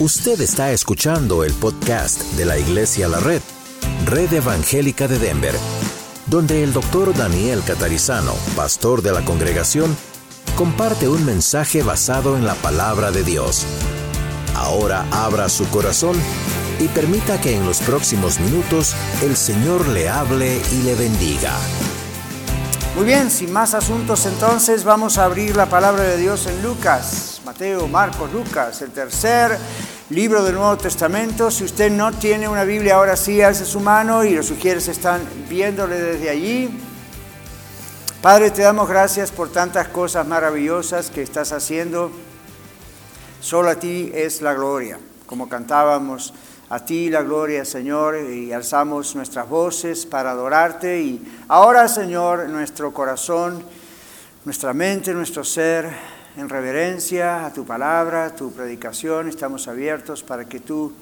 Usted está escuchando el podcast de la Iglesia La Red, Red Evangélica de Denver, donde el doctor Daniel Catarizano, pastor de la congregación, comparte un mensaje basado en la palabra de Dios. Ahora abra su corazón y permita que en los próximos minutos el Señor le hable y le bendiga. Muy bien, sin más asuntos entonces vamos a abrir la palabra de Dios en Lucas. Mateo, Marcos, Lucas, el tercer libro del Nuevo Testamento. Si usted no tiene una Biblia, ahora sí alce su mano y los sugieres están viéndole desde allí. Padre, te damos gracias por tantas cosas maravillosas que estás haciendo. Solo a ti es la gloria, como cantábamos. A ti la gloria, Señor, y alzamos nuestras voces para adorarte. Y ahora, Señor, nuestro corazón, nuestra mente, nuestro ser en reverencia a tu palabra, a tu predicación. Estamos abiertos para que tú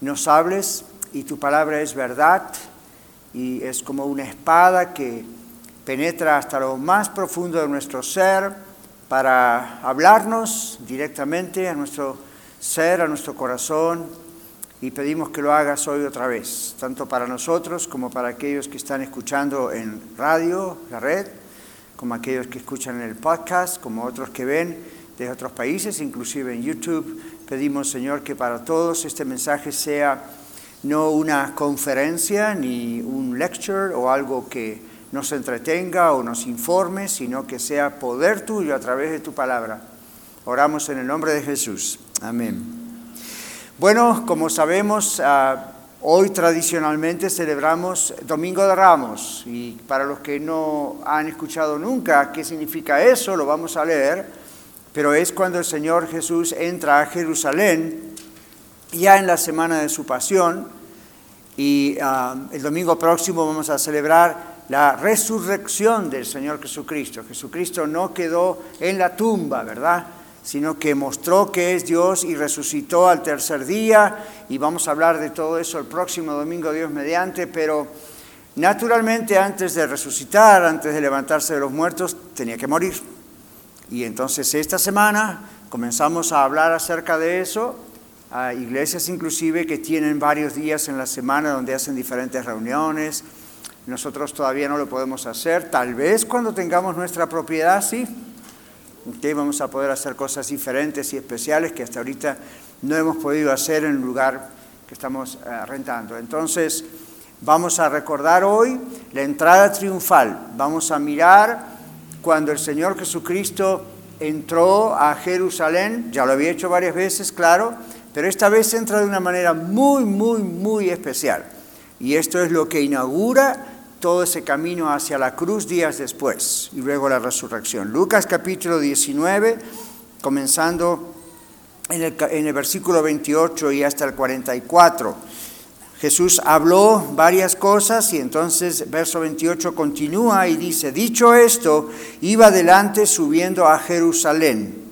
nos hables y tu palabra es verdad y es como una espada que penetra hasta lo más profundo de nuestro ser para hablarnos directamente a nuestro ser, a nuestro corazón y pedimos que lo hagas hoy otra vez, tanto para nosotros como para aquellos que están escuchando en radio, la red como aquellos que escuchan en el podcast, como otros que ven de otros países, inclusive en YouTube. Pedimos, Señor, que para todos este mensaje sea no una conferencia ni un lecture o algo que nos entretenga o nos informe, sino que sea poder tuyo a través de tu palabra. Oramos en el nombre de Jesús. Amén. Bueno, como sabemos, ah, Hoy tradicionalmente celebramos Domingo de Ramos y para los que no han escuchado nunca qué significa eso, lo vamos a leer, pero es cuando el Señor Jesús entra a Jerusalén ya en la semana de su pasión y ah, el domingo próximo vamos a celebrar la resurrección del Señor Jesucristo. Jesucristo no quedó en la tumba, ¿verdad? Sino que mostró que es Dios y resucitó al tercer día, y vamos a hablar de todo eso el próximo domingo, Dios mediante, pero naturalmente antes de resucitar, antes de levantarse de los muertos, tenía que morir. Y entonces esta semana comenzamos a hablar acerca de eso, a iglesias inclusive que tienen varios días en la semana donde hacen diferentes reuniones. Nosotros todavía no lo podemos hacer, tal vez cuando tengamos nuestra propiedad, sí, que vamos a poder hacer cosas diferentes y especiales que hasta ahorita no hemos podido hacer en el lugar que estamos eh, rentando. Entonces, vamos a recordar hoy la entrada triunfal. Vamos a mirar cuando el Señor Jesucristo entró a Jerusalén, ya lo había hecho varias veces, claro, pero esta vez entra de una manera muy, muy, muy especial. Y esto es lo que inaugura todo ese camino hacia la cruz días después y luego la resurrección. Lucas capítulo 19, comenzando en el, en el, versículo 28 y hasta el 44. Jesús habló varias cosas y entonces verso 28 continúa y dice, dicho esto, iba adelante subiendo a Jerusalén.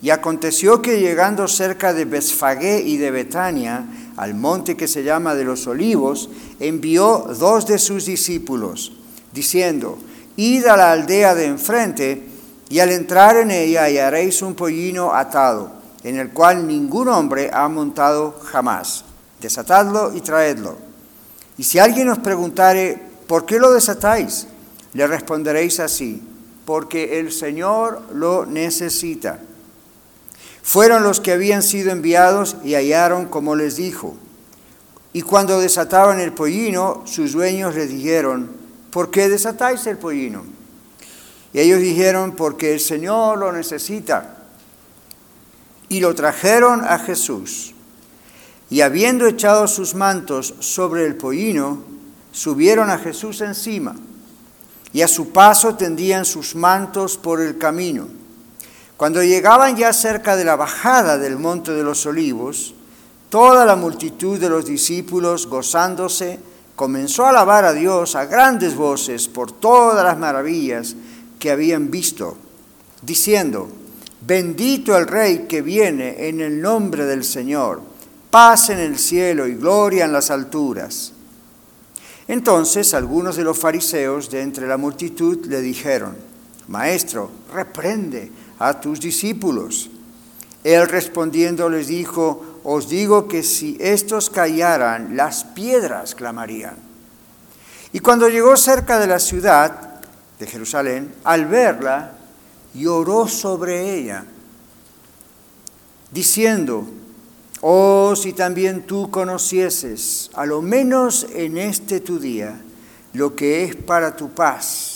Y aconteció que llegando cerca de Besfagé y de Betania, al monte que se llama de los olivos, envió dos de sus discípulos, diciendo, id a la aldea de enfrente, y al entrar en ella hallaréis un pollino atado, en el cual ningún hombre ha montado jamás. Desatadlo y traedlo. Y si alguien os preguntare, ¿por qué lo desatáis? Le responderéis así, porque el Señor lo necesita. Fueron los que habían sido enviados y hallaron como les dijo. Y cuando desataban el pollino, sus dueños les dijeron, ¿por qué desatáis el pollino? Y ellos dijeron, porque el Señor lo necesita. Y lo trajeron a Jesús. Y habiendo echado sus mantos sobre el pollino, subieron a Jesús encima. Y a su paso tendían sus mantos por el camino. Cuando llegaban ya cerca de la bajada del monte de los olivos, toda la multitud de los discípulos, gozándose, comenzó a alabar a Dios a grandes voces por todas las maravillas que habían visto, diciendo, bendito el Rey que viene en el nombre del Señor, paz en el cielo y gloria en las alturas. Entonces algunos de los fariseos de entre la multitud le dijeron, Maestro, reprende a tus discípulos. Él respondiendo les dijo, os digo que si estos callaran, las piedras clamarían. Y cuando llegó cerca de la ciudad de Jerusalén, al verla, lloró sobre ella, diciendo, oh, si también tú conocieses, a lo menos en este tu día, lo que es para tu paz,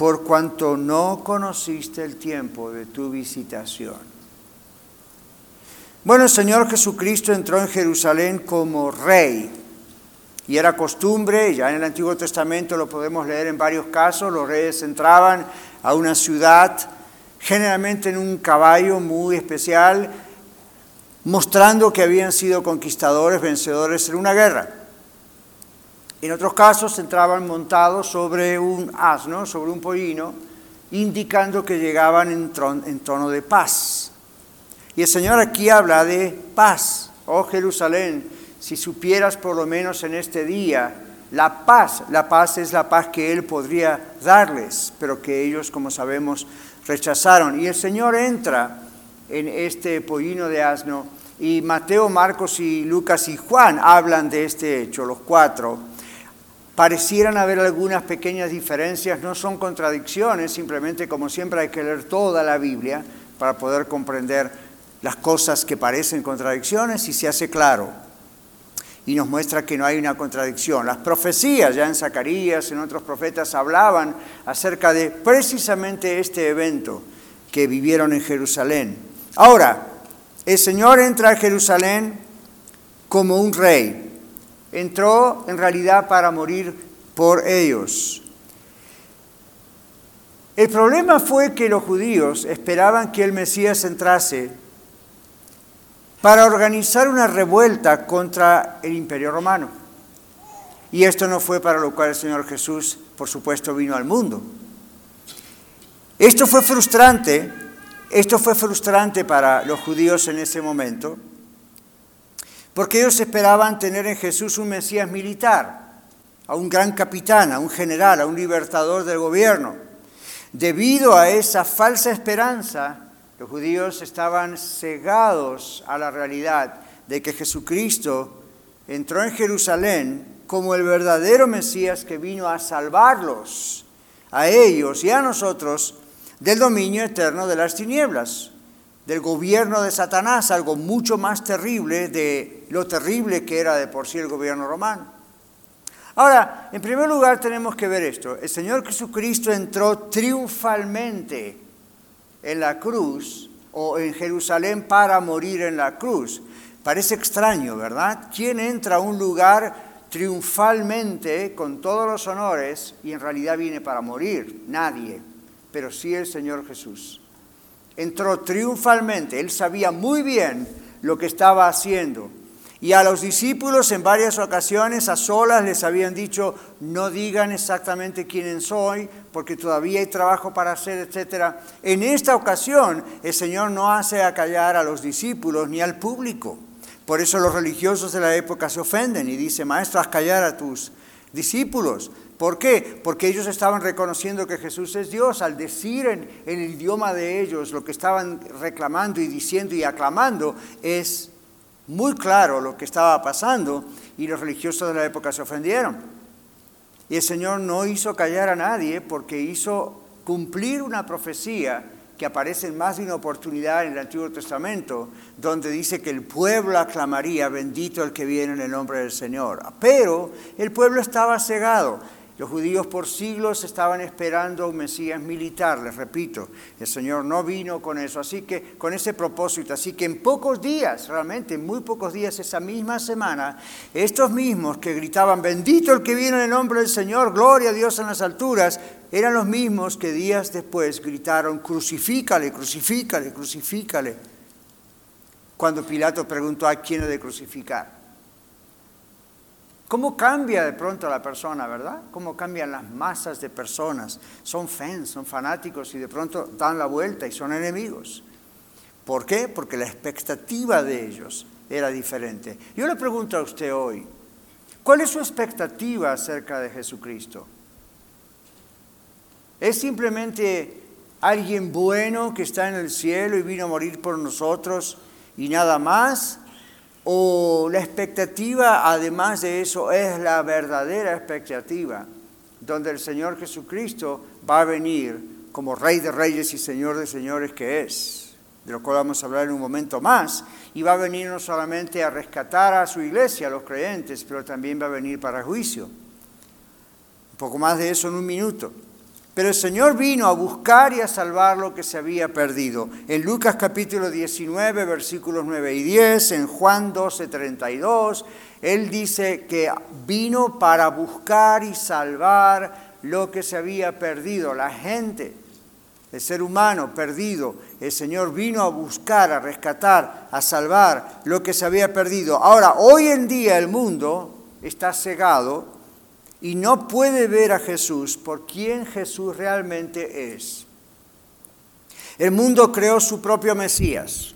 por cuanto no conociste el tiempo de tu visitación. Bueno, el Señor Jesucristo entró en Jerusalén como rey. Y era costumbre, ya en el Antiguo Testamento lo podemos leer en varios casos, los reyes entraban a una ciudad, generalmente en un caballo muy especial, mostrando que habían sido conquistadores, vencedores en una guerra. En otros casos entraban montados sobre un asno, sobre un pollino, indicando que llegaban en, tono de paz. Y el Señor aquí habla de paz. Oh Jerusalén, si supieras por lo menos en este día la paz, la paz es la paz que Él podría darles, pero que ellos, como sabemos, rechazaron. Y el Señor entra en este pollino de asno y Mateo, Marcos y Lucas y Juan hablan de este hecho, los cuatro. Parecieran haber algunas pequeñas diferencias, no son contradicciones, simplemente como siempre hay que leer toda la Biblia para poder comprender las cosas que parecen contradicciones y se hace claro. Y nos muestra que no hay una contradicción. Las profecías, ya en Zacarías, en otros profetas, hablaban acerca de precisamente este evento que vivieron en Jerusalén. Ahora, el Señor entra a Jerusalén como un rey, entró en realidad para morir por ellos. El problema fue que los judíos esperaban que el Mesías entrase para organizar una revuelta contra el imperio romano. Y esto no fue para lo cual el Señor Jesús, por supuesto, vino al mundo. Esto fue frustrante, esto fue frustrante para los judíos en ese momento, porque ellos esperaban tener en Jesús un Mesías militar, a un gran capitán, a un general, a un libertador del gobierno. Debido a esa falsa esperanza, los judíos estaban cegados a la realidad de que Jesucristo entró en Jerusalén como el verdadero Mesías que vino a salvarlos, a ellos y a nosotros, del dominio eterno de las tinieblas del gobierno de Satanás, algo mucho más terrible de lo terrible que era de por sí el gobierno romano. Ahora, en primer lugar tenemos que ver esto. El Señor Jesucristo entró triunfalmente en la cruz o en Jerusalén para morir en la cruz. Parece extraño, ¿verdad? ¿Quién entra a un lugar triunfalmente con todos los honores y en realidad viene para morir? Nadie, pero sí el Señor Jesús entró triunfalmente. Él sabía muy bien lo que estaba haciendo. Y a los discípulos en varias ocasiones a solas les habían dicho, no digan exactamente quién soy, porque todavía hay trabajo para hacer, etc. En esta ocasión el Señor no hace acallar a los discípulos ni al público. Por eso los religiosos de la época se ofenden y dicen, maestro, haz callar a tus discípulos. ¿Por qué? Porque ellos estaban reconociendo que Jesús es Dios. Al decir en, el idioma de ellos lo que estaban reclamando y diciendo y aclamando, es muy claro lo que estaba pasando y los religiosos de la época se ofendieron. Y el Señor no hizo callar a nadie porque hizo cumplir una profecía que aparece en más de una oportunidad en el Antiguo Testamento, donde dice que el pueblo aclamaría, bendito el que viene en el nombre del Señor. Pero el pueblo estaba cegado. Los judíos por siglos estaban esperando a un Mesías militar, les repito, el Señor no vino con eso, así que con ese propósito, así que en pocos días, realmente en muy pocos días, esa misma semana, estos mismos que gritaban, bendito el que viene en el nombre del Señor, gloria a Dios en las alturas, eran los mismos que días después gritaron, crucifícale, crucifícale, crucifícale, cuando Pilato preguntó a quién ha de crucificar. ¿Cómo cambia de pronto la persona, verdad? ¿Cómo cambian las masas de personas? Son fans, son fanáticos y de pronto dan la vuelta y son enemigos. ¿Por qué? Porque la expectativa de ellos era diferente. Yo le pregunto a usted hoy, ¿cuál es su expectativa acerca de Jesucristo? ¿Es simplemente alguien bueno que está en el cielo y vino a morir por nosotros y nada más? O la expectativa, además de eso, es la verdadera expectativa, donde el Señor Jesucristo va a venir como Rey de Reyes y Señor de Señores que es, de lo cual vamos a hablar en un momento más, y va a venir no solamente a rescatar a su iglesia, a los creyentes, pero también va a venir para juicio. Un poco más de eso en un minuto. Pero el Señor vino a buscar y a salvar lo que se había perdido. En Lucas capítulo 19, versículos 9 y 10, en Juan 12, 32, Él dice que vino para buscar y salvar lo que se había perdido. La gente, el ser humano perdido, el Señor vino a buscar, a rescatar, a salvar lo que se había perdido. Ahora, hoy en día el mundo está cegado y no puede ver a Jesús por quien Jesús realmente es. El mundo creó su propio Mesías.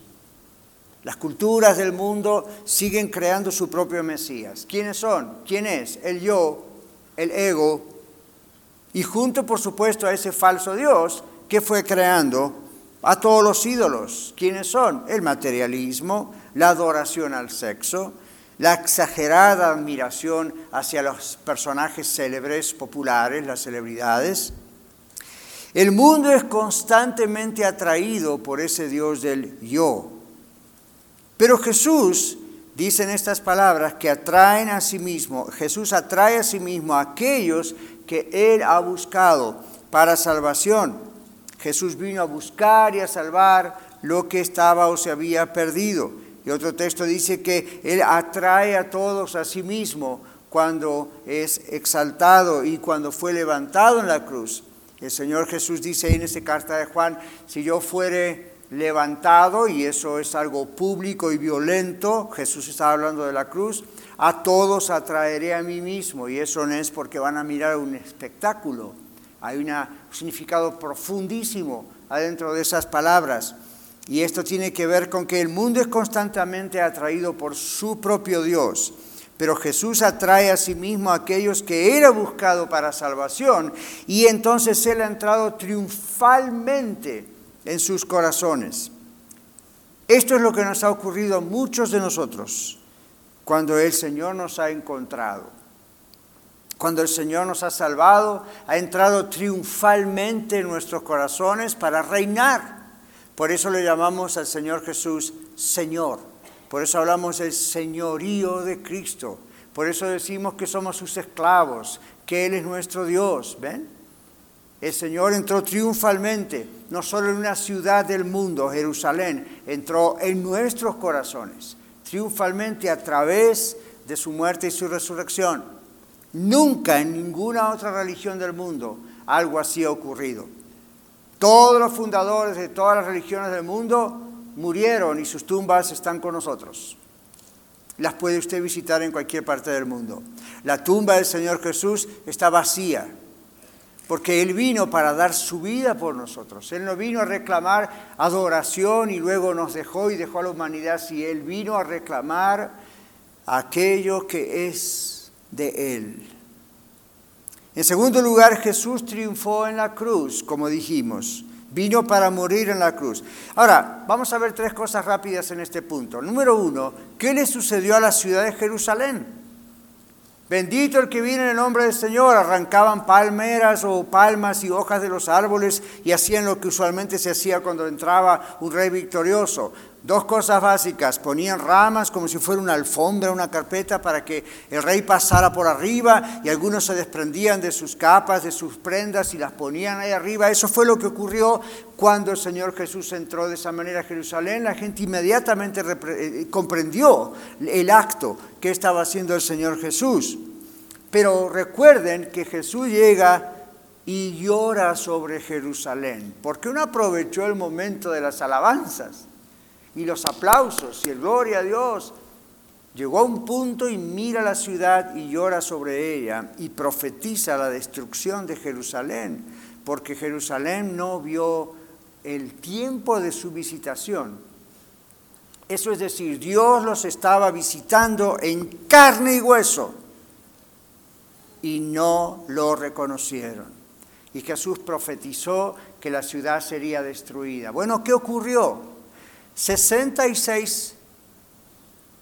Las culturas del mundo siguen creando su propio Mesías. ¿Quiénes son? ¿Quién es? El yo, el ego, y junto, por supuesto, a ese falso Dios que fue creando a todos los ídolos. ¿Quiénes son? El materialismo, la adoración al sexo, la exagerada admiración hacia los personajes célebres, populares, las celebridades. El mundo es constantemente atraído por ese Dios del yo. Pero Jesús dice en estas palabras que atraen a sí mismo, Jesús atrae a sí mismo a aquellos que Él ha buscado para salvación. Jesús vino a buscar y a salvar lo que estaba o se había perdido. Y otro texto dice que Él atrae a todos a sí mismo cuando es exaltado y cuando fue levantado en la cruz. El Señor Jesús dice en esta carta de Juan, si yo fuere levantado, y eso es algo público y violento, Jesús estaba hablando de la cruz, a todos atraeré a mí mismo. Y eso no es porque van a mirar un espectáculo. Hay un significado profundísimo adentro de esas palabras. Y esto tiene que ver con que el mundo es constantemente atraído por su propio Dios. Pero Jesús atrae a sí mismo a aquellos que era buscado para salvación y entonces Él ha entrado triunfalmente en sus corazones. Esto es lo que nos ha ocurrido a muchos de nosotros cuando el Señor nos ha encontrado. Cuando el Señor nos ha salvado, ha entrado triunfalmente en nuestros corazones para reinar por eso le llamamos al Señor Jesús Señor. Por eso hablamos del señorío de Cristo. Por eso decimos que somos sus esclavos, que Él es nuestro Dios. ¿Ven? El Señor entró triunfalmente, no solo en una ciudad del mundo, Jerusalén, entró en nuestros corazones, triunfalmente a través de su muerte y su resurrección. Nunca en ninguna otra religión del mundo algo así ha ocurrido. Todos los fundadores de todas las religiones del mundo murieron y sus tumbas están con nosotros. Las puede usted visitar en cualquier parte del mundo. La tumba del Señor Jesús está vacía, porque Él vino para dar su vida por nosotros. Él no vino a reclamar adoración y luego nos dejó y dejó a la humanidad, si Él vino a reclamar aquello que es de Él. En segundo lugar, Jesús triunfó en la cruz, como dijimos. Vino para morir en la cruz. Ahora, vamos a ver tres cosas rápidas en este punto. Número uno, ¿qué le sucedió a la ciudad de Jerusalén? Bendito el que viene en el nombre del Señor. Arrancaban palmeras o palmas y hojas de los árboles y hacían lo que usualmente se hacía cuando entraba un rey victorioso. Dos cosas básicas, ponían ramas como si fuera una alfombra, una carpeta para que el rey pasara por arriba y algunos se desprendían de sus capas, de sus prendas y las ponían ahí arriba. Eso fue lo que ocurrió cuando el Señor Jesús entró de esa manera a Jerusalén. La gente inmediatamente eh, comprendió el acto que estaba haciendo el Señor Jesús. Pero recuerden que Jesús llega y llora sobre Jerusalén, porque uno aprovechó el momento de las alabanzas y los aplausos y el gloria a Dios. llegó a un punto y mira la ciudad y llora sobre ella y profetiza la destrucción de Jerusalén, porque Jerusalén no vio el tiempo de su visitación. Eso es decir, Dios los estaba visitando en carne y hueso y no lo reconocieron. Y Jesús profetizó que la ciudad sería destruida. Bueno, ¿qué ocurrió? 66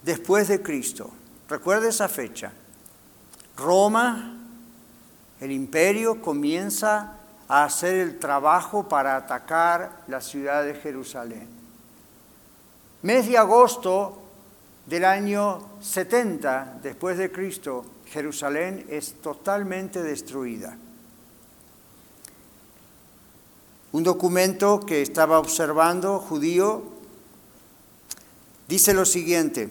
después de Cristo. Recuerda esa fecha. Roma, el imperio, comienza a hacer el trabajo para atacar la ciudad de Jerusalén. Mes de agosto del año 70 después de Cristo, Jerusalén es totalmente destruida. Un documento que estaba observando judío dice lo siguiente,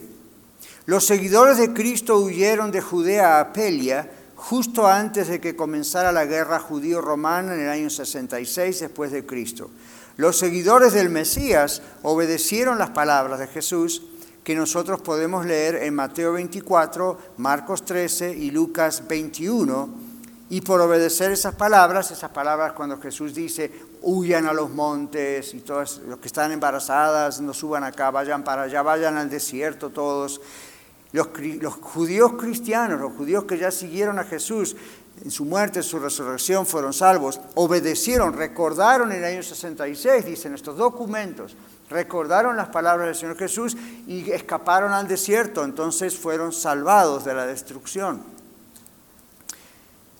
los seguidores de Cristo huyeron de Judea a Pelia justo antes de que comenzara la guerra judío-romana en el año 66 después de Cristo. Los seguidores del Mesías obedecieron las palabras de Jesús que nosotros podemos leer en Mateo 24, Marcos 13 y Lucas 21. Y por obedecer esas palabras, esas palabras cuando Jesús dice, huyan a los montes y todos los que están embarazadas, no suban acá, vayan para allá, vayan al desierto todos. Los, judíos cristianos, los judíos que ya siguieron a Jesús, en su muerte, en su resurrección, fueron salvos, obedecieron, recordaron en el año 66, dicen estos documentos, recordaron las palabras del Señor Jesús y escaparon al desierto, entonces fueron salvados de la destrucción.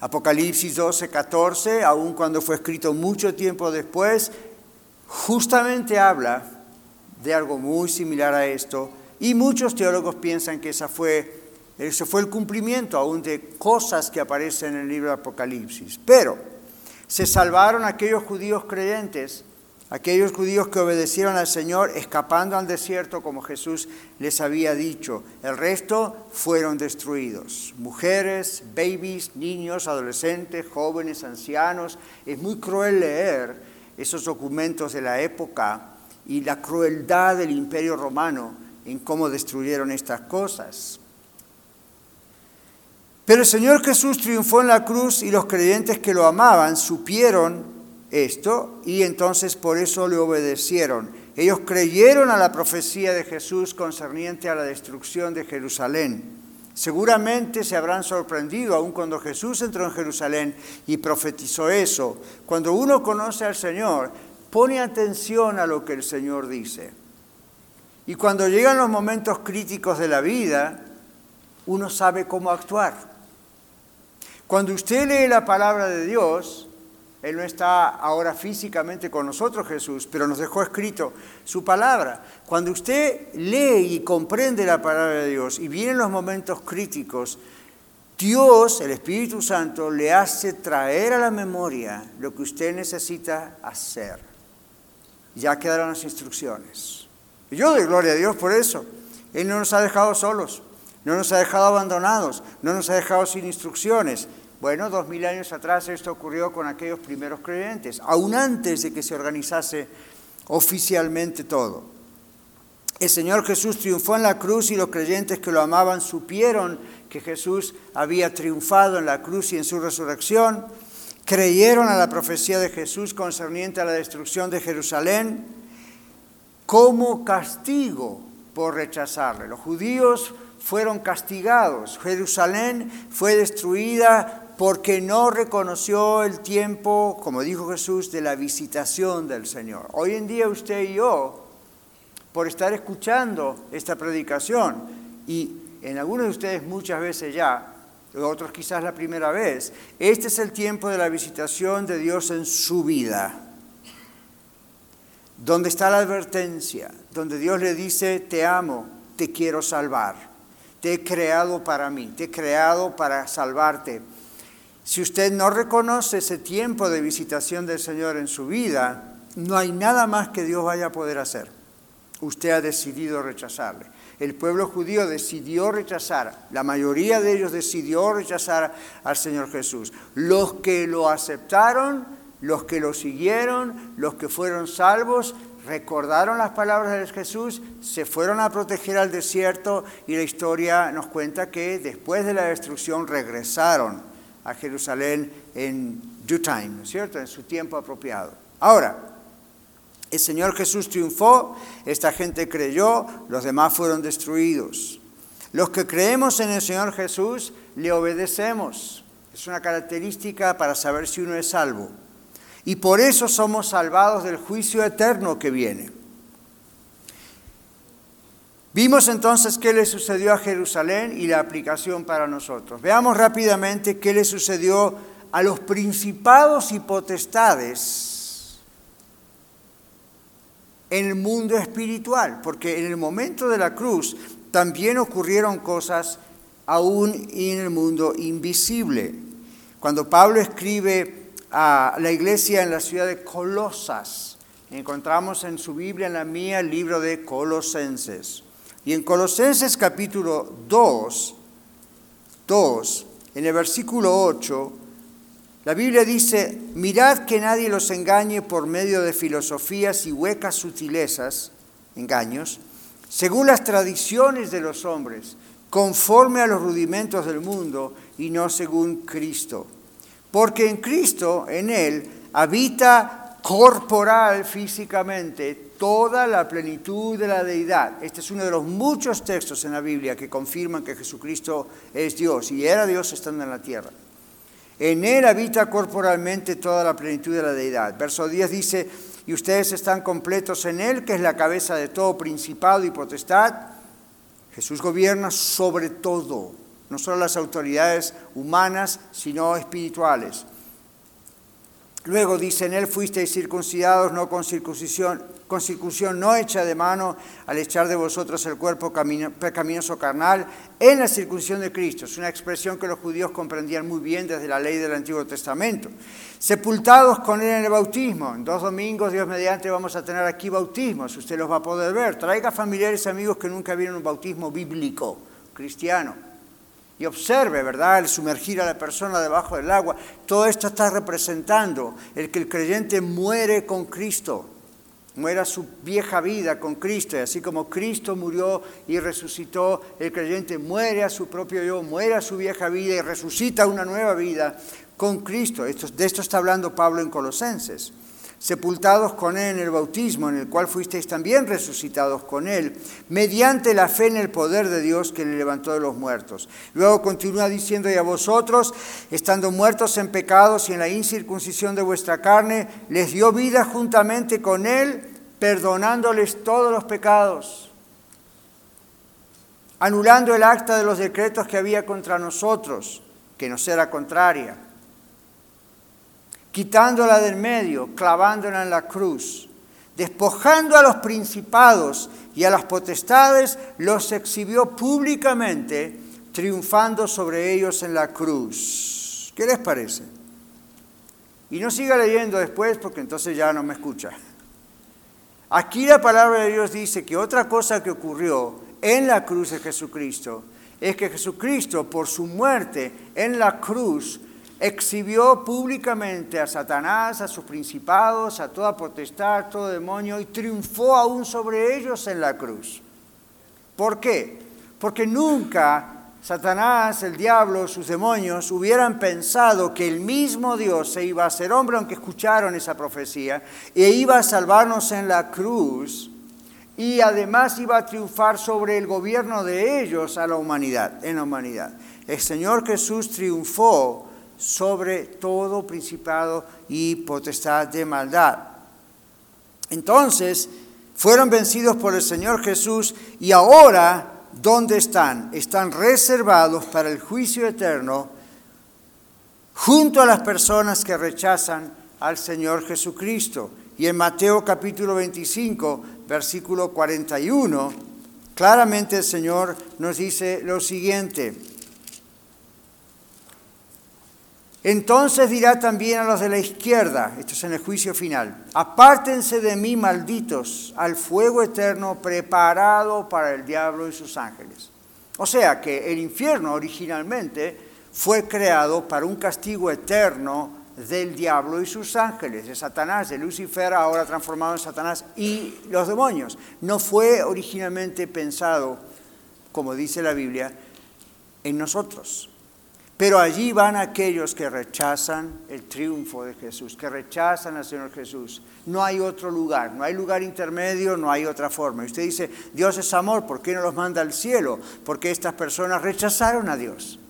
Apocalipsis 12, 14, aun cuando fue escrito mucho tiempo después, justamente habla de algo muy similar a esto, y muchos teólogos piensan que esa fue, ese fue el cumplimiento aún de cosas que aparecen en el libro de Apocalipsis. Pero se salvaron aquellos judíos creyentes aquellos judíos que obedecieron al Señor escapando al desierto como Jesús les había dicho. El resto fueron destruidos. Mujeres, babies, niños, adolescentes, jóvenes, ancianos. Es muy cruel leer esos documentos de la época y la crueldad del imperio romano en cómo destruyeron estas cosas. Pero el Señor Jesús triunfó en la cruz y los creyentes que lo amaban supieron esto y entonces por eso le obedecieron. Ellos creyeron a la profecía de Jesús concerniente a la destrucción de Jerusalén. Seguramente se habrán sorprendido aún cuando Jesús entró en Jerusalén y profetizó eso. Cuando uno conoce al Señor, pone atención a lo que el Señor dice. Y cuando llegan los momentos críticos de la vida, uno sabe cómo actuar. Cuando usted lee la palabra de Dios, él no está ahora físicamente con nosotros, Jesús, pero nos dejó escrito su palabra. Cuando usted lee y comprende la palabra de Dios y vienen los momentos críticos, Dios, el Espíritu Santo, le hace traer a la memoria lo que usted necesita hacer. Ya quedaron las instrucciones. Yo doy gloria a Dios por eso. Él no nos ha dejado solos, no nos ha dejado abandonados, no nos ha dejado sin instrucciones. Bueno, dos mil años atrás esto ocurrió con aquellos primeros creyentes, aún antes de que se organizase oficialmente todo. El Señor Jesús triunfó en la cruz y los creyentes que lo amaban supieron que Jesús había triunfado en la cruz y en su resurrección, creyeron a la profecía de Jesús concerniente a la destrucción de Jerusalén como castigo por rechazarle. Los judíos fueron castigados, Jerusalén fue destruida porque no reconoció el tiempo, como dijo Jesús, de la visitación del Señor. Hoy en día usted y yo, por estar escuchando esta predicación, y en algunos de ustedes muchas veces ya, otros quizás la primera vez, este es el tiempo de la visitación de Dios en su vida, donde está la advertencia, donde Dios le dice, te amo, te quiero salvar, te he creado para mí, te he creado para salvarte si usted no reconoce ese tiempo de visitación del Señor en su vida, no hay nada más que Dios vaya a poder hacer. Usted ha decidido rechazarle. El pueblo judío decidió rechazar, la mayoría de ellos decidió rechazar al Señor Jesús. Los que lo aceptaron, los que lo siguieron, los que fueron salvos, recordaron las palabras de Jesús, se fueron a proteger al desierto y la historia nos cuenta que después de la destrucción regresaron a Jerusalén en due time, ¿no es cierto? En su tiempo apropiado. Ahora, el Señor Jesús triunfó, esta gente creyó, los demás fueron destruidos. Los que creemos en el Señor Jesús le obedecemos. Es una característica para saber si uno es salvo. Y por eso somos salvados del juicio eterno que viene. Vimos entonces qué le sucedió a Jerusalén y la aplicación para nosotros. Veamos rápidamente qué le sucedió a los principados y potestades en el mundo espiritual, porque en el momento de la cruz también ocurrieron cosas aún en el mundo invisible. Cuando Pablo escribe a la iglesia en la ciudad de Colosas, encontramos en su Biblia, en la mía, el libro de Colosenses. Y en Colosenses capítulo 2, 2, en el versículo 8, la Biblia dice, mirad que nadie los engañe por medio de filosofías y huecas sutilezas, engaños, según las tradiciones de los hombres, conforme a los rudimentos del mundo y no según Cristo. Porque en Cristo, en Él, habita corporal, físicamente, toda la plenitud de la deidad. Este es uno de los muchos textos en la Biblia que confirman que Jesucristo es Dios y era Dios estando en la tierra. En Él habita corporalmente toda la plenitud de la deidad. Verso 10 dice, y ustedes están completos en Él, que es la cabeza de todo principado y potestad. Jesús gobierna sobre todo, no solo las autoridades humanas, sino espirituales. Luego dice, en él fuisteis circuncidados, no con circuncisión, con circuncisión no hecha de mano, al echar de vosotros el cuerpo pecaminoso carnal, en la circuncisión de Cristo. Es una expresión que los judíos comprendían muy bien desde la ley del Antiguo Testamento. Sepultados con él en el bautismo. En dos domingos, Dios mediante, vamos a tener aquí bautismos. Usted los va a poder ver. Traiga familiares amigos que nunca vieron un bautismo bíblico, cristiano y observe, ¿verdad?, el sumergir a la persona debajo del agua. Todo esto está representando el que el creyente muere con Cristo, muera su vieja vida con Cristo, y así como Cristo murió y resucitó, el creyente muere a su propio yo, muere a su vieja vida y resucita una nueva vida con Cristo. Esto, de esto está hablando Pablo en Colosenses sepultados con Él en el bautismo, en el cual fuisteis también resucitados con Él, mediante la fe en el poder de Dios que le levantó de los muertos. Luego continúa diciendo, y a vosotros, estando muertos en pecados y en la incircuncisión de vuestra carne, les dio vida juntamente con Él, perdonándoles todos los pecados, anulando el acta de los decretos que había contra nosotros, que nos era contraria quitándola del medio, clavándola en la cruz, despojando a los principados y a las potestades, los exhibió públicamente, triunfando sobre ellos en la cruz. ¿Qué les parece? Y no siga leyendo después porque entonces ya no me escucha. Aquí la palabra de Dios dice que otra cosa que ocurrió en la cruz de Jesucristo es que Jesucristo por su muerte en la cruz exhibió públicamente a Satanás, a sus principados, a toda potestad, todo demonio, y triunfó aún sobre ellos en la cruz. ¿Por qué? Porque nunca Satanás, el diablo, sus demonios hubieran pensado que el mismo Dios se iba a hacer hombre, aunque escucharon esa profecía, e iba a salvarnos en la cruz y además iba a triunfar sobre el gobierno de ellos a la humanidad, en la humanidad. El Señor Jesús triunfó sobre todo principado y potestad de maldad. Entonces, fueron vencidos por el Señor Jesús y ahora, ¿dónde están? Están reservados para el juicio eterno junto a las personas que rechazan al Señor Jesucristo. Y en Mateo capítulo 25, versículo 41, claramente el Señor nos dice lo siguiente. Entonces dirá también a los de la izquierda, esto es en el juicio final, apártense de mí, malditos, al fuego eterno preparado para el diablo y sus ángeles. O sea que el infierno originalmente fue creado para un castigo eterno del diablo y sus ángeles, de Satanás, de Lucifer, ahora transformado en Satanás y los demonios. No fue originalmente pensado, como dice la Biblia, en nosotros. Pero allí van aquellos que rechazan el triunfo de Jesús, que rechazan al Señor Jesús. No hay otro lugar, no hay lugar intermedio, no hay otra forma. Y usted dice, Dios es amor, ¿por qué no los manda al cielo? Porque estas personas rechazaron a Dios.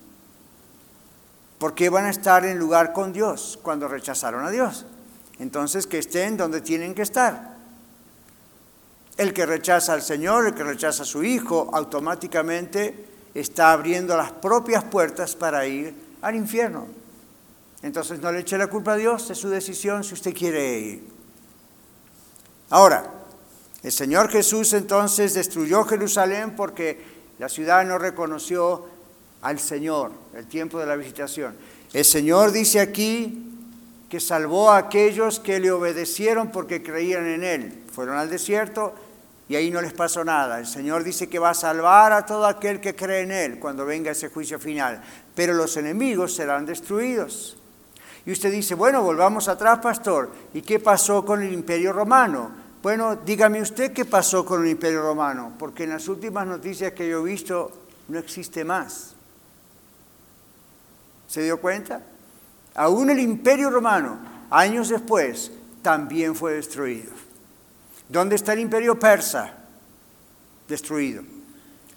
¿Por qué van a estar en lugar con Dios cuando rechazaron a Dios? Entonces que estén donde tienen que estar. El que rechaza al Señor, el que rechaza a su Hijo, automáticamente está abriendo las propias puertas para ir al infierno. Entonces no le eche la culpa a Dios, es su decisión si usted quiere ir. Ahora, el Señor Jesús entonces destruyó Jerusalén porque la ciudad no reconoció al Señor, el tiempo de la visitación. El Señor dice aquí que salvó a aquellos que le obedecieron porque creían en Él. Fueron al desierto, y ahí no les pasó nada. El Señor dice que va a salvar a todo aquel que cree en Él cuando venga ese juicio final, pero los enemigos serán destruidos. Y usted dice, bueno, volvamos atrás, pastor, ¿y qué pasó con el imperio romano? Bueno, dígame usted qué pasó con el imperio romano, porque en las últimas noticias que yo he visto no existe más. ¿Se dio cuenta? Aún el imperio romano, años después, también fue destruido. ¿Dónde está el imperio persa? Destruido.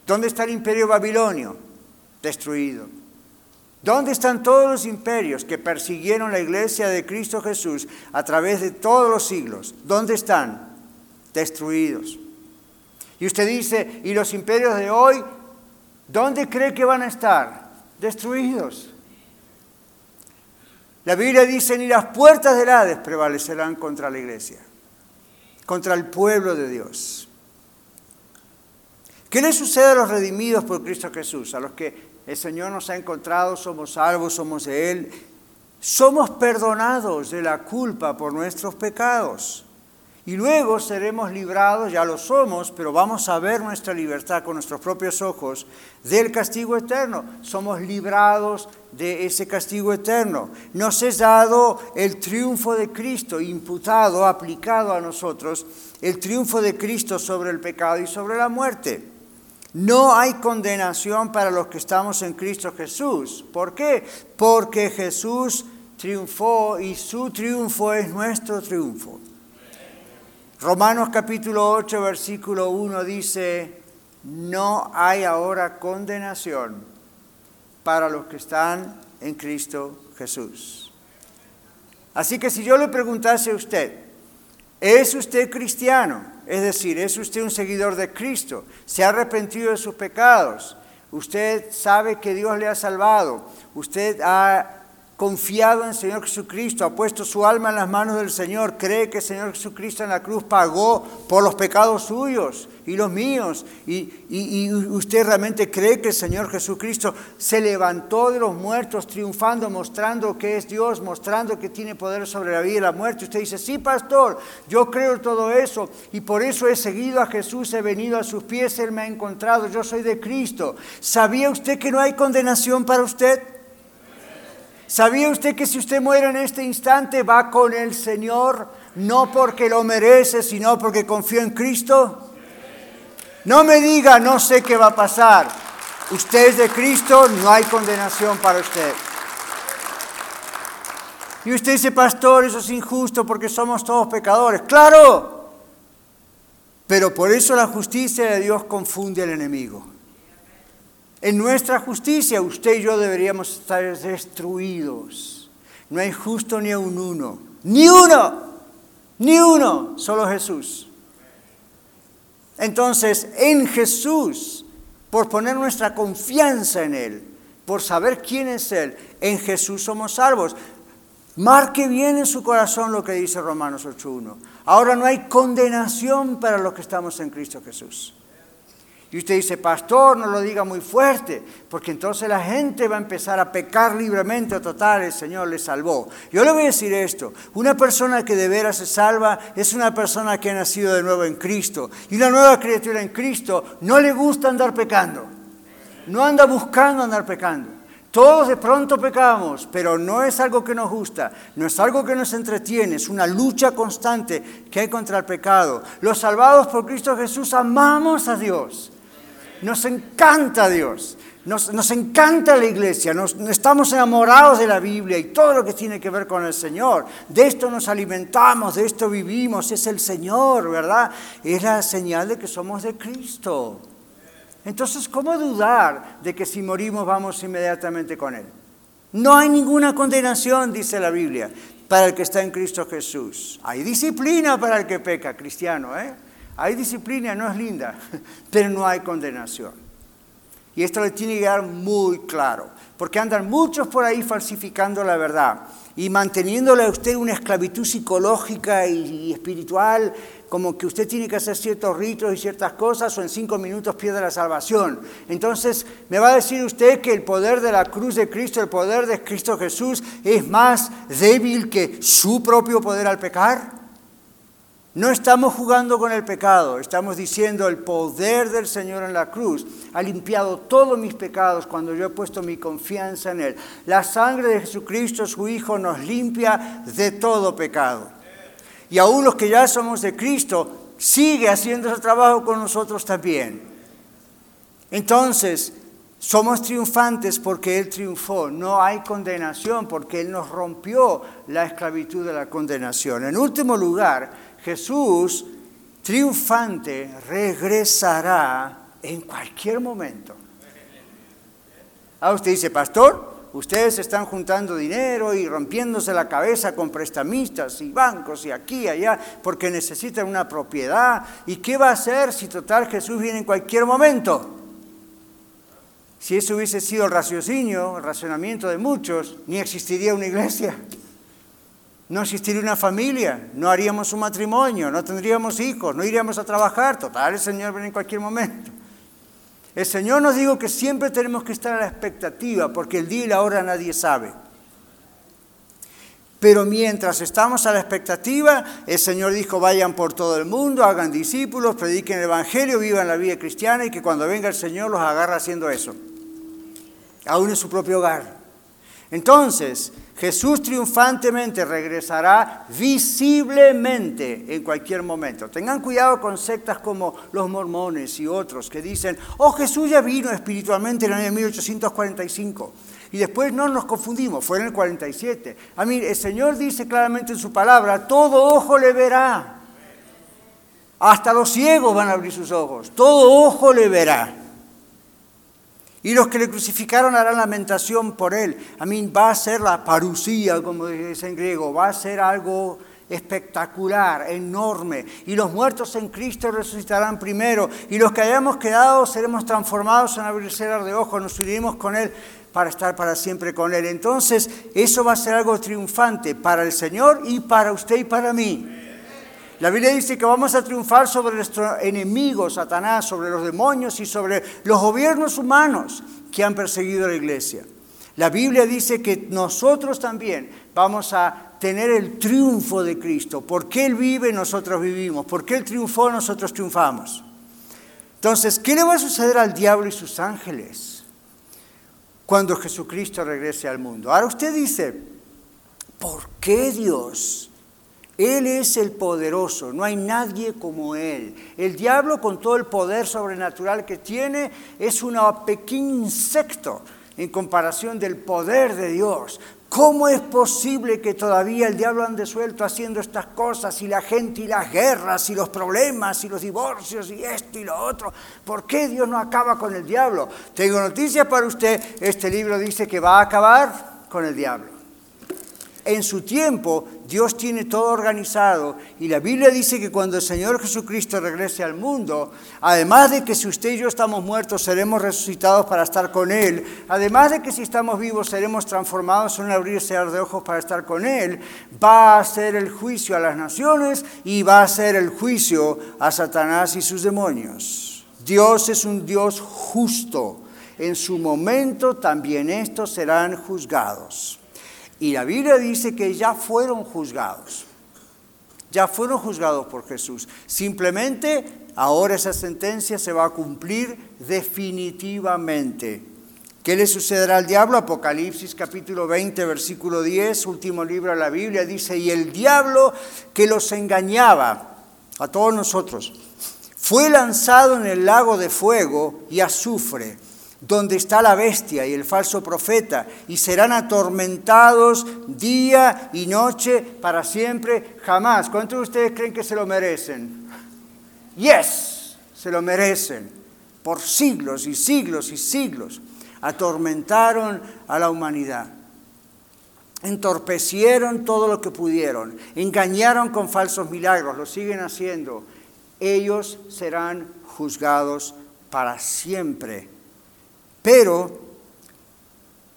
¿Dónde está el imperio babilonio? Destruido. ¿Dónde están todos los imperios que persiguieron la iglesia de Cristo Jesús a través de todos los siglos? ¿Dónde están? Destruidos. Y usted dice, ¿y los imperios de hoy? ¿Dónde cree que van a estar? Destruidos. La Biblia dice, ni las puertas del Hades prevalecerán contra la iglesia contra el pueblo de Dios. ¿Qué le sucede a los redimidos por Cristo Jesús? A los que el Señor nos ha encontrado, somos salvos, somos de Él. Somos perdonados de la culpa por nuestros pecados. Y luego seremos librados, ya lo somos, pero vamos a ver nuestra libertad con nuestros propios ojos del castigo eterno. Somos librados de ese castigo eterno. Nos es dado el triunfo de Cristo, imputado, aplicado a nosotros, el triunfo de Cristo sobre el pecado y sobre la muerte. No hay condenación para los que estamos en Cristo Jesús. ¿Por qué? Porque Jesús triunfó y su triunfo es nuestro triunfo. Romanos capítulo 8, versículo 1 dice, no hay ahora condenación para los que están en Cristo Jesús. Así que si yo le preguntase a usted, ¿es usted cristiano? Es decir, ¿es usted un seguidor de Cristo? ¿Se ha arrepentido de sus pecados? ¿Usted sabe que Dios le ha salvado? ¿Usted ha confiado en el Señor Jesucristo, ha puesto su alma en las manos del Señor, cree que el Señor Jesucristo en la cruz pagó por los pecados suyos y los míos, y, usted realmente cree que el Señor Jesucristo se levantó de los muertos triunfando, mostrando que es Dios, mostrando que tiene poder sobre la vida y la muerte. Usted dice, sí, pastor, yo creo todo eso, y por eso he seguido a Jesús, he venido a sus pies, Él me ha encontrado, yo soy de Cristo. ¿Sabía usted que no hay condenación para usted? ¿Sabía usted que si usted muere en este instante va con el Señor, no porque lo merece, sino porque confía en Cristo? No me diga, no sé qué va a pasar. Usted es de Cristo, no hay condenación para usted. Y usted dice, pastor, eso es injusto porque somos todos pecadores. Claro, pero por eso la justicia de Dios confunde al enemigo. En nuestra justicia usted y yo deberíamos estar destruidos. No hay justo ni un uno. Ni uno. Ni uno. Solo Jesús. Entonces, en Jesús, por poner nuestra confianza en Él, por saber quién es Él, en Jesús somos salvos. Marque bien en su corazón lo que dice Romanos 8.1. Ahora no hay condenación para los que estamos en Cristo Jesús. Y usted dice, pastor, no lo diga muy fuerte, porque entonces la gente va a empezar a pecar libremente, total, el Señor le salvó. Yo le voy a decir esto, una persona que de veras se salva es una persona que ha nacido de nuevo en Cristo. Y una nueva criatura en Cristo no le gusta andar pecando, no anda buscando andar pecando. Todos de pronto pecamos, pero no es algo que nos gusta, no es algo que nos entretiene, es una lucha constante que hay contra el pecado. Los salvados por Cristo Jesús amamos a Dios. Nos encanta Dios. Nos, encanta la iglesia, nos, estamos enamorados de la Biblia y todo lo que tiene que ver con el Señor. De esto nos alimentamos, de esto vivimos, es el Señor, ¿verdad? Es la señal de que somos de Cristo. Entonces, ¿cómo dudar de que si morimos vamos inmediatamente con Él? No hay ninguna condenación, dice la Biblia, para el que está en Cristo Jesús. Hay disciplina para el que peca, cristiano, ¿eh? Hay disciplina, no es linda, pero no hay condenación. Y esto le tiene que quedar muy claro, porque andan muchos por ahí falsificando la verdad y manteniéndole a usted una esclavitud psicológica y, espiritual, como que usted tiene que hacer ciertos ritos y ciertas cosas o en cinco minutos pierde la salvación. Entonces, ¿me va a decir usted que el poder de la cruz de Cristo, el poder de Cristo Jesús, es más débil que su propio poder al pecar? No estamos jugando con el pecado, estamos diciendo el poder del Señor en la cruz ha limpiado todos mis pecados cuando yo he puesto mi confianza en Él. La sangre de Jesucristo, su Hijo, nos limpia de todo pecado. Y aún los que ya somos de Cristo, sigue haciendo ese trabajo con nosotros también. Entonces, somos triunfantes porque Él triunfó. No hay condenación porque Él nos rompió la esclavitud de la condenación. En último lugar, Jesús, triunfante, regresará en cualquier momento. Ah, usted dice, pastor, ustedes están juntando dinero y rompiéndose la cabeza con prestamistas y bancos y aquí y allá porque necesitan una propiedad. ¿Y qué va a hacer si total Jesús viene en cualquier momento? Si eso hubiese sido el raciocinio, el racionamiento de muchos, ni existiría una iglesia no existiría una familia, no haríamos un matrimonio, no tendríamos hijos, no iríamos a trabajar. Total, el Señor viene en cualquier momento. El Señor nos dijo que siempre tenemos que estar a la expectativa, porque el día y la hora nadie sabe. Pero mientras estamos a la expectativa, el Señor dijo, vayan por todo el mundo, hagan discípulos, prediquen el Evangelio, vivan la vida cristiana y que cuando venga el Señor los agarra haciendo eso, aún en su propio hogar. Entonces, Jesús triunfantemente regresará visiblemente en cualquier momento. Tengan cuidado con sectas como los mormones y otros que dicen, oh Jesús ya vino espiritualmente en el año 1845. Y después no nos confundimos, fue en el 47. A mí el Señor dice claramente en su palabra, todo ojo le verá. Hasta los ciegos van a abrir sus ojos, todo ojo le verá. Y los que le crucificaron harán lamentación por él. A mí va a ser la parusía, como dice en griego, va a ser algo espectacular, enorme. Y los muertos en Cristo resucitarán primero. Y los que hayamos quedado seremos transformados en abrir de ojos, nos uniremos con Él para estar para siempre con Él. Entonces, eso va a ser algo triunfante para el Señor y para usted y para mí. La Biblia dice que vamos a triunfar sobre nuestro enemigo, Satanás, sobre los demonios y sobre los gobiernos humanos que han perseguido a la iglesia. La Biblia dice que nosotros también vamos a tener el triunfo de Cristo. Porque Él vive, nosotros vivimos. Porque Él triunfó, nosotros triunfamos. Entonces, ¿qué le va a suceder al diablo y sus ángeles cuando Jesucristo regrese al mundo? Ahora usted dice, ¿por qué Dios él es el poderoso, no hay nadie como Él. El diablo con todo el poder sobrenatural que tiene es un pequeño insecto en comparación del poder de Dios. ¿Cómo es posible que todavía el diablo ande suelto haciendo estas cosas y la gente y las guerras y los problemas y los divorcios y esto y lo otro? ¿Por qué Dios no acaba con el diablo? Tengo noticias para usted. Este libro dice que va a acabar con el diablo en su tiempo Dios tiene todo organizado y la Biblia dice que cuando el Señor Jesucristo regrese al mundo, además de que si usted y yo estamos muertos seremos resucitados para estar con Él, además de que si estamos vivos seremos transformados en un abrirse de ojos para estar con Él, va a ser el juicio a las naciones y va a ser el juicio a Satanás y sus demonios. Dios es un Dios justo. En su momento también estos serán juzgados. Y la Biblia dice que ya fueron juzgados. Ya fueron juzgados por Jesús. Simplemente ahora esa sentencia se va a cumplir definitivamente. ¿Qué le sucederá al diablo? Apocalipsis capítulo 20, versículo 10, último libro de la Biblia, dice, y el diablo que los engañaba a todos nosotros, fue lanzado en el lago de fuego y azufre, donde está la bestia y el falso profeta, y serán atormentados día y noche para siempre, jamás. ¿Cuántos de ustedes creen que se lo merecen? Yes, se lo merecen, por siglos y siglos y siglos atormentaron a la humanidad. Entorpecieron todo lo que pudieron, engañaron con falsos milagros, lo siguen haciendo. Ellos serán juzgados para siempre. Pero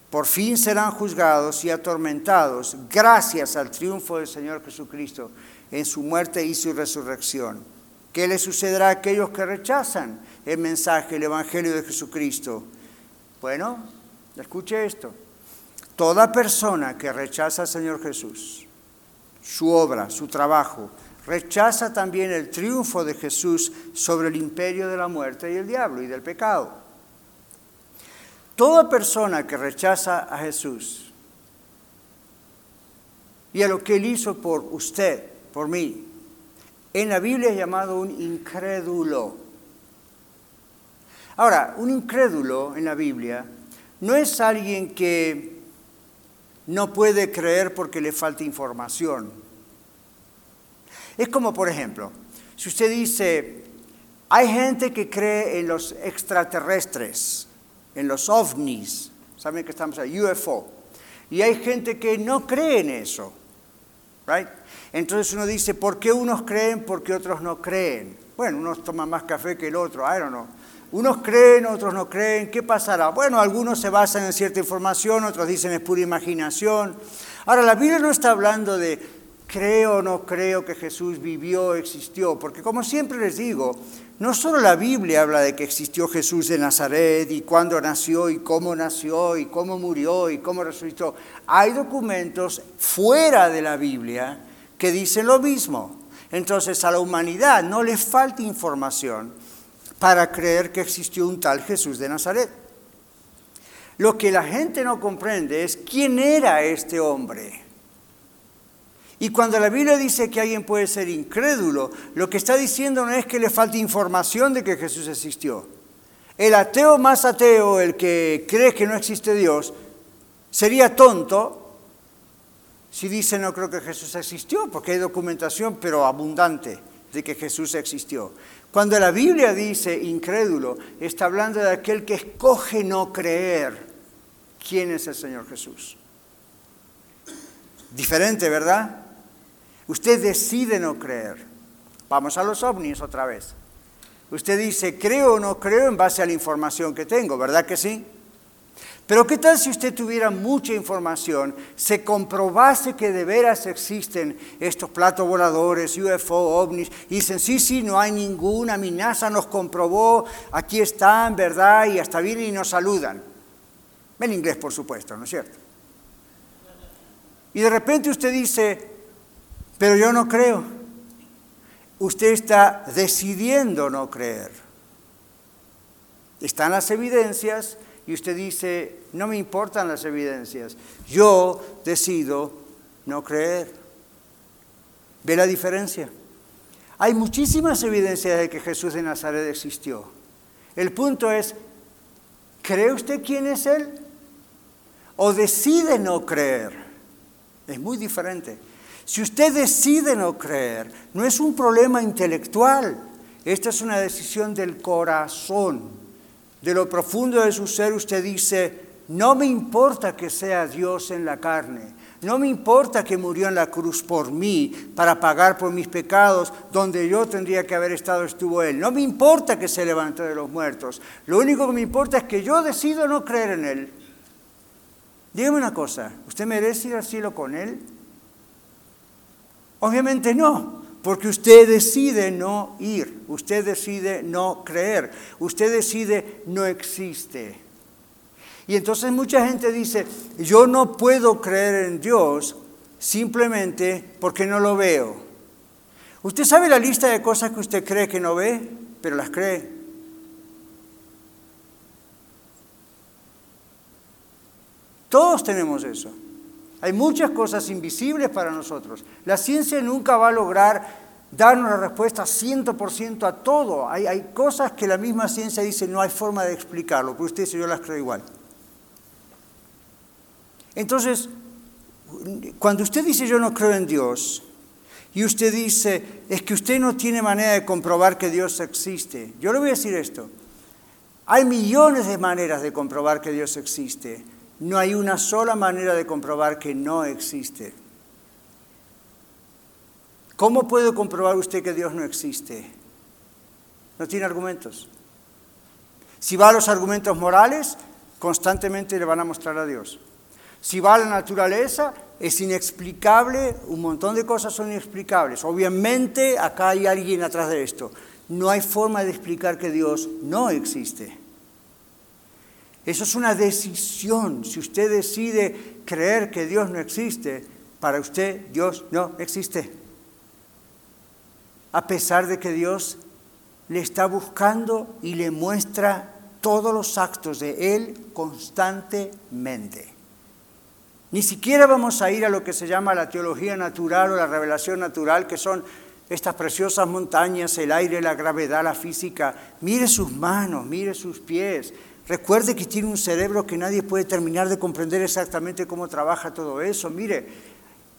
por fin serán juzgados y atormentados gracias al triunfo del Señor Jesucristo en su muerte y su resurrección. ¿Qué le sucederá a aquellos que rechazan el mensaje, el Evangelio de Jesucristo? Bueno, escuche esto. Toda persona que rechaza al Señor Jesús, su obra, su trabajo, rechaza también el triunfo de Jesús sobre el imperio de la muerte y el diablo y del pecado. Toda persona que rechaza a Jesús y a lo que Él hizo por usted, por mí, en la Biblia es llamado un incrédulo. Ahora, un incrédulo en la Biblia no es alguien que no puede creer porque le falta información. Es como, por ejemplo, si usted dice, hay gente que cree en los extraterrestres, en los ovnis, saben que estamos ahí, UFO, y hay gente que no cree en eso, right? Entonces uno dice, ¿por qué unos creen, por qué otros no creen? Bueno, unos toman más café que el otro, I don't know. Unos creen, otros no creen. ¿Qué pasará? Bueno, algunos se basan en cierta información, otros dicen es pura imaginación. Ahora, la Biblia no está hablando de creo o no creo que Jesús vivió, existió, porque como siempre les digo, no solo la Biblia habla de que existió Jesús de Nazaret y cuándo nació y cómo nació y cómo murió y cómo resucitó. Hay documentos fuera de la Biblia que dicen lo mismo. Entonces a la humanidad no le falta información para creer que existió un tal Jesús de Nazaret. Lo que la gente no comprende es quién era este hombre. Y cuando la Biblia dice que alguien puede ser incrédulo, lo que está diciendo no es que le falte información de que Jesús existió. El ateo más ateo, el que cree que no existe Dios, sería tonto si dice no creo que Jesús existió, porque hay documentación, pero abundante, de que Jesús existió. Cuando la Biblia dice incrédulo, está hablando de aquel que escoge no creer quién es el Señor Jesús. Diferente, ¿verdad? Usted decide no creer. Vamos a los ovnis otra vez. Usted dice, creo o no creo en base a la información que tengo, ¿verdad que sí? Pero ¿qué tal si usted tuviera mucha información, se comprobase que de veras existen estos platos voladores, UFO, ovnis, y dicen, sí, sí, no hay ninguna amenaza, nos comprobó, aquí están, ¿verdad? Y hasta vienen y nos saludan. En inglés, por supuesto, ¿no es cierto? Y de repente usted dice, pero yo no creo. Usted está decidiendo no creer. Están las evidencias, y usted dice, no me importan las evidencias, yo decido no creer. ¿Ve la diferencia? Hay muchísimas evidencias de que Jesús de Nazaret existió. El punto es, ¿cree usted quién es Él? ¿O decide no creer? Es muy diferente. Si usted decide no creer, no es un problema intelectual, esta es una decisión del corazón de lo profundo de su ser usted dice, no me importa que sea Dios en la carne, no me importa que murió en la cruz por mí para pagar por mis pecados, donde yo tendría que haber estado estuvo Él. No me importa que se levantó de los muertos. Lo único que me importa es que yo decido no creer en Él. Dígame una cosa, ¿usted merece ir al cielo con Él? Obviamente no. Porque usted decide no ir, usted decide no creer, usted decide no existe. Y entonces mucha gente dice, yo no puedo creer en Dios simplemente porque no lo veo. Usted sabe la lista de cosas que usted cree que no ve, pero las cree. Todos tenemos eso. Hay muchas cosas invisibles para nosotros. La ciencia nunca va a lograr darnos la respuesta 100% a todo. Hay, hay, cosas que la misma ciencia dice no hay forma de explicarlo, pero usted dice yo las creo igual. Entonces, cuando usted dice yo no creo en Dios, y usted dice, es que usted no tiene manera de comprobar que Dios existe. Yo le voy a decir esto. Hay millones de maneras de comprobar que Dios existe. No hay una sola manera de comprobar que no existe. ¿Cómo puede comprobar usted que Dios no existe? No tiene argumentos. Si va a los argumentos morales, constantemente le van a mostrar a Dios. Si va a la naturaleza, es inexplicable, un montón de cosas son inexplicables. Obviamente acá hay alguien atrás de esto. No hay forma de explicar que Dios no existe. Eso es una decisión. Si usted decide creer que Dios no existe, para usted Dios no existe. A pesar de que Dios le está buscando y le muestra todos los actos de Él constantemente. Ni siquiera vamos a ir a lo que se llama la teología natural o la revelación natural, que son estas preciosas montañas, el aire, la gravedad, la física. Mire sus manos, mire sus pies. Recuerde que tiene un cerebro que nadie puede terminar de comprender exactamente cómo trabaja todo eso. Mire,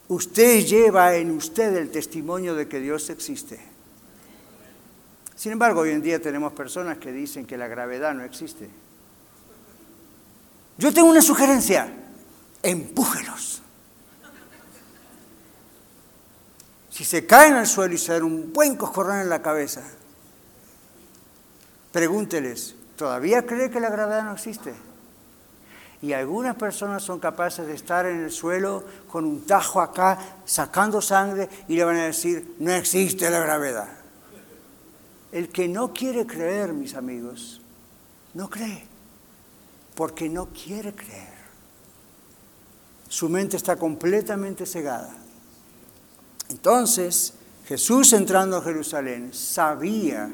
usted lleva en usted el testimonio de que Dios existe. Sin embargo, hoy en día tenemos personas que dicen que la gravedad no existe. Yo tengo una sugerencia empújelos. Si se caen al suelo y se dan un buen coscorrón en la cabeza, pregúnteles, ¿todavía cree que la gravedad no existe? Y algunas personas son capaces de estar en el suelo con un tajo acá, sacando sangre, y le van a decir, no existe la gravedad. El que no quiere creer, mis amigos, no cree, porque no quiere creer. Su mente está completamente cegada. Entonces, Jesús entrando a Jerusalén sabía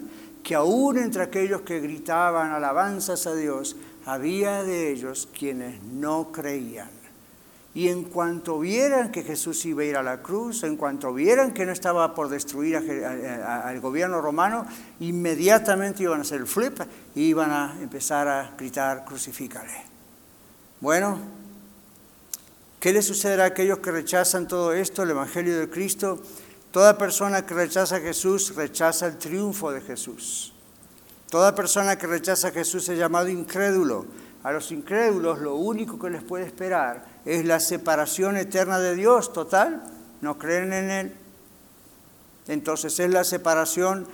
que aún entre aquellos que gritaban alabanzas a Dios, había de ellos quienes no creían. Y en cuanto vieran que Jesús iba a ir a la cruz, en cuanto vieran que no estaba por destruir al gobierno romano, inmediatamente iban a hacer el flip y iban a empezar a gritar, crucifícale. Bueno, ¿Qué le sucederá a aquellos que rechazan todo esto, el Evangelio de Cristo? Toda persona que rechaza a Jesús rechaza el triunfo de Jesús. Toda persona que rechaza a Jesús es llamado incrédulo. A los incrédulos lo único que les puede esperar es la separación eterna de Dios total. No creen en Él. Entonces es la separación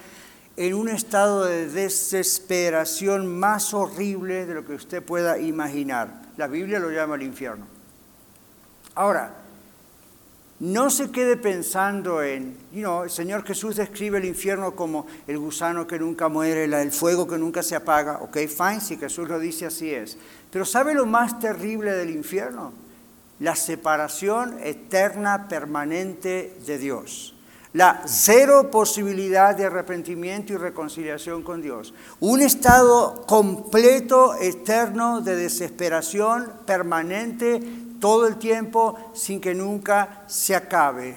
en un estado de desesperación más horrible de lo que usted pueda imaginar. La Biblia lo llama el infierno. Ahora, no se quede pensando en, you el Señor Jesús describe el infierno como el gusano que nunca muere, el fuego que nunca se apaga. Ok, fine, si Jesús lo dice así es. Pero ¿sabe lo más terrible del infierno? La separación eterna, permanente de Dios. La cero posibilidad de arrepentimiento y reconciliación con Dios. Un estado completo, eterno, de desesperación permanente, todo el tiempo sin que nunca se acabe.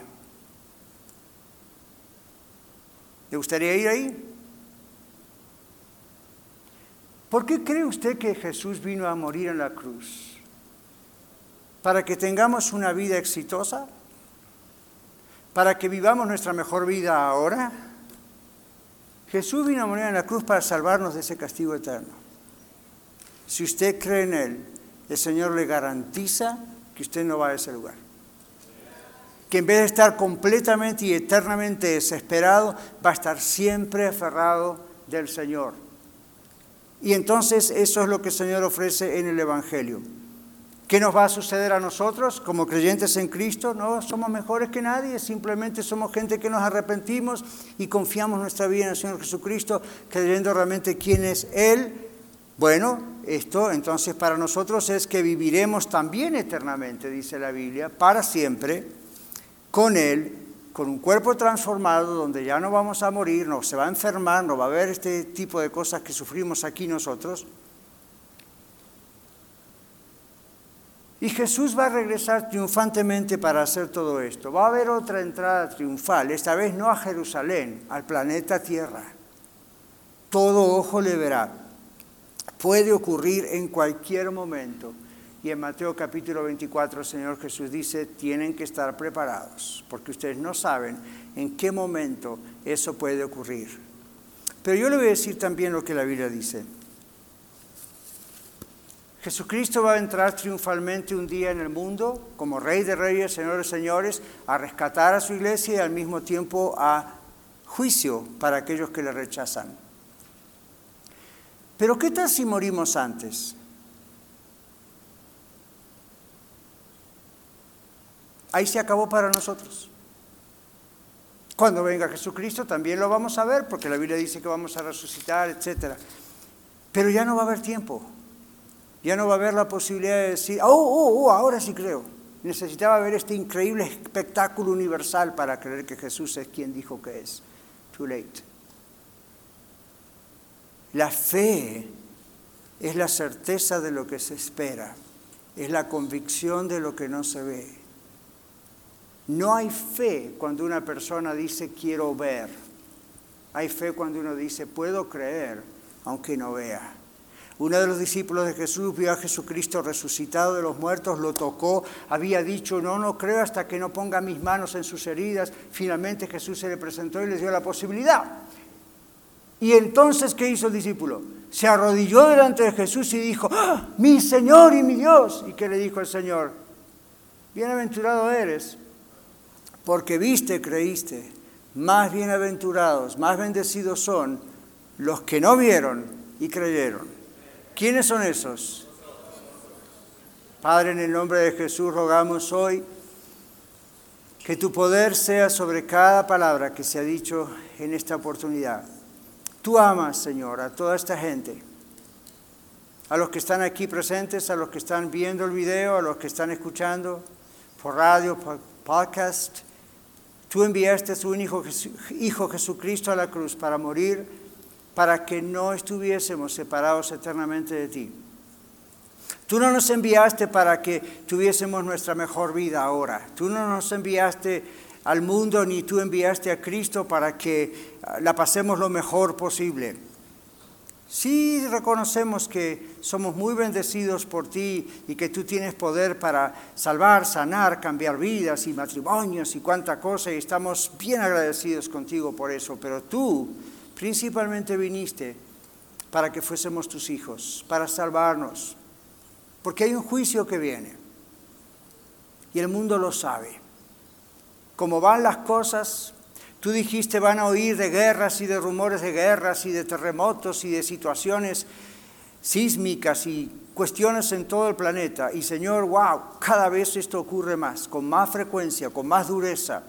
¿Le gustaría ir ahí? ¿Por qué cree usted que Jesús vino a morir en la cruz? ¿Para que tengamos una vida exitosa? ¿Para que vivamos nuestra mejor vida ahora? Jesús vino a morir en la cruz para salvarnos de ese castigo eterno. Si usted cree en Él, el Señor le garantiza que usted no va a ese lugar. Que en vez de estar completamente y eternamente desesperado, va a estar siempre aferrado del Señor. Y entonces eso es lo que el Señor ofrece en el Evangelio. ¿Qué nos va a suceder a nosotros como creyentes en Cristo? No somos mejores que nadie, simplemente somos gente que nos arrepentimos y confiamos nuestra vida en el Señor Jesucristo, creyendo realmente quién es Él bueno, esto entonces para nosotros es que viviremos también eternamente, dice la Biblia, para siempre, con Él, con un cuerpo transformado donde ya no vamos a morir, no se va a enfermar, no va a haber este tipo de cosas que sufrimos aquí nosotros. Y Jesús va a regresar triunfantemente para hacer todo esto. Va a haber otra entrada triunfal, esta vez no a Jerusalén, al planeta Tierra. Todo ojo le verá. Puede ocurrir en cualquier momento. Y en Mateo capítulo 24 el Señor Jesús dice, tienen que estar preparados, porque ustedes no saben en qué momento eso puede ocurrir. Pero yo le voy a decir también lo que la Biblia dice. Jesucristo va a entrar triunfalmente un día en el mundo como Rey de Reyes, Señor de Señores, a rescatar a su iglesia y al mismo tiempo a juicio para aquellos que le rechazan. Pero ¿qué tal si morimos antes? Ahí se acabó para nosotros. Cuando venga Jesucristo también lo vamos a ver, porque la Biblia dice que vamos a resucitar, etc. Pero ya no va a haber tiempo. Ya no va a haber la posibilidad de decir, oh, oh, oh, ahora sí creo. Necesitaba ver este increíble espectáculo universal para creer que Jesús es quien dijo que es. Too late. La fe es la certeza de lo que se espera, es la convicción de lo que no se ve. No hay fe cuando una persona dice quiero ver. Hay fe cuando uno dice puedo creer aunque no vea. Uno de los discípulos de Jesús vio a Jesucristo resucitado de los muertos, lo tocó, había dicho, no, no creo hasta que no ponga mis manos en sus heridas. Finalmente Jesús se le presentó y le dio la posibilidad. Y entonces, ¿qué hizo el discípulo? Se arrodilló delante de Jesús y dijo, ¡Ah, mi Señor y mi Dios. ¿Y qué le dijo el Señor? Bienaventurado eres, porque viste, creíste. Más bienaventurados, más bendecidos son los que no vieron y creyeron. ¿Quiénes son esos? Padre, en el nombre de Jesús rogamos hoy que tu poder sea sobre cada palabra que se ha dicho en esta oportunidad. Tú amas, Señor, a toda esta gente, a los que están aquí presentes, a los que están viendo el video, a los que están escuchando por radio, por podcast. Tú enviaste a tu único Hijo Jesucristo a la cruz para morir para que no estuviésemos separados eternamente de ti. Tú no nos enviaste para que tuviésemos nuestra mejor vida ahora. Tú no nos enviaste al mundo ni tú enviaste a Cristo para que ah, la pasemos lo mejor posible. Sí reconocemos que somos muy bendecidos por ti y que tú tienes poder para salvar, sanar, cambiar vidas y matrimonios y cuánta cosa y estamos bien agradecidos contigo por eso, pero tú Principalmente viniste para que fuésemos tus hijos, para salvarnos, porque hay un juicio que viene y el mundo lo sabe. Como van las cosas, tú dijiste van a oír de guerras y de rumores de guerras y de terremotos y de situaciones sísmicas y cuestiones en todo el planeta. Y Señor, wow, cada vez esto ocurre más, con más frecuencia, con más dureza.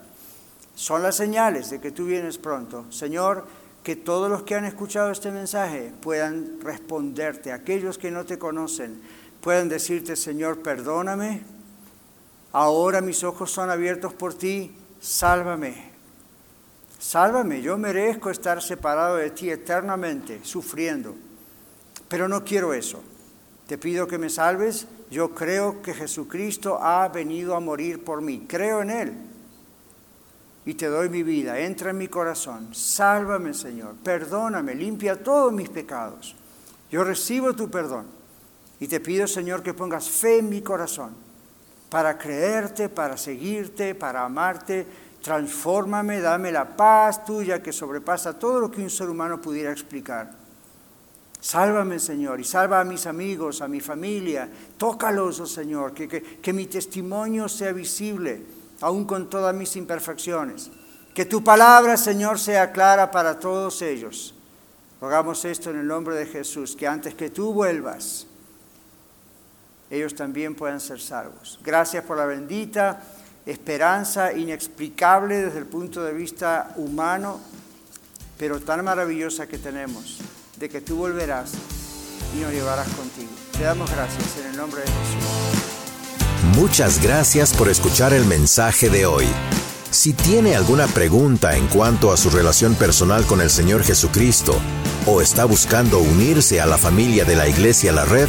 Son las señales de que tú vienes pronto. Señor, que todos los que han escuchado este mensaje puedan responderte, aquellos que no te conocen, puedan decirte, Señor, perdóname, ahora mis ojos son abiertos por ti, sálvame. Sálvame, yo merezco estar separado de ti eternamente, sufriendo, pero no quiero eso. Te pido que me salves, yo creo que Jesucristo ha venido a morir por mí, creo en Él y te doy mi vida. Entra en mi corazón. Sálvame, Señor. Perdóname. Limpia todos mis pecados. Yo recibo tu perdón. Y te pido, Señor, que pongas fe en mi corazón para creerte, para seguirte, para amarte. Transfórmame, dame la paz tuya que sobrepasa todo lo que un ser humano pudiera explicar. Sálvame, Señor, y salva a mis amigos, a mi familia. Tócalos, oh Señor, que, que, que mi testimonio sea visible aún con todas mis imperfecciones. Que tu palabra, Señor, sea clara para todos ellos. Rogamos esto en el nombre de Jesús, que antes que tú vuelvas, ellos también puedan ser salvos. Gracias por la bendita esperanza inexplicable desde el punto de vista humano, pero tan maravillosa que tenemos, de que tú volverás y nos llevarás contigo. Te damos gracias en el nombre de Jesús. Muchas gracias por escuchar el mensaje de hoy. Si tiene alguna pregunta en cuanto a su relación personal con el Señor Jesucristo o está buscando unirse a la familia de la Iglesia La Red,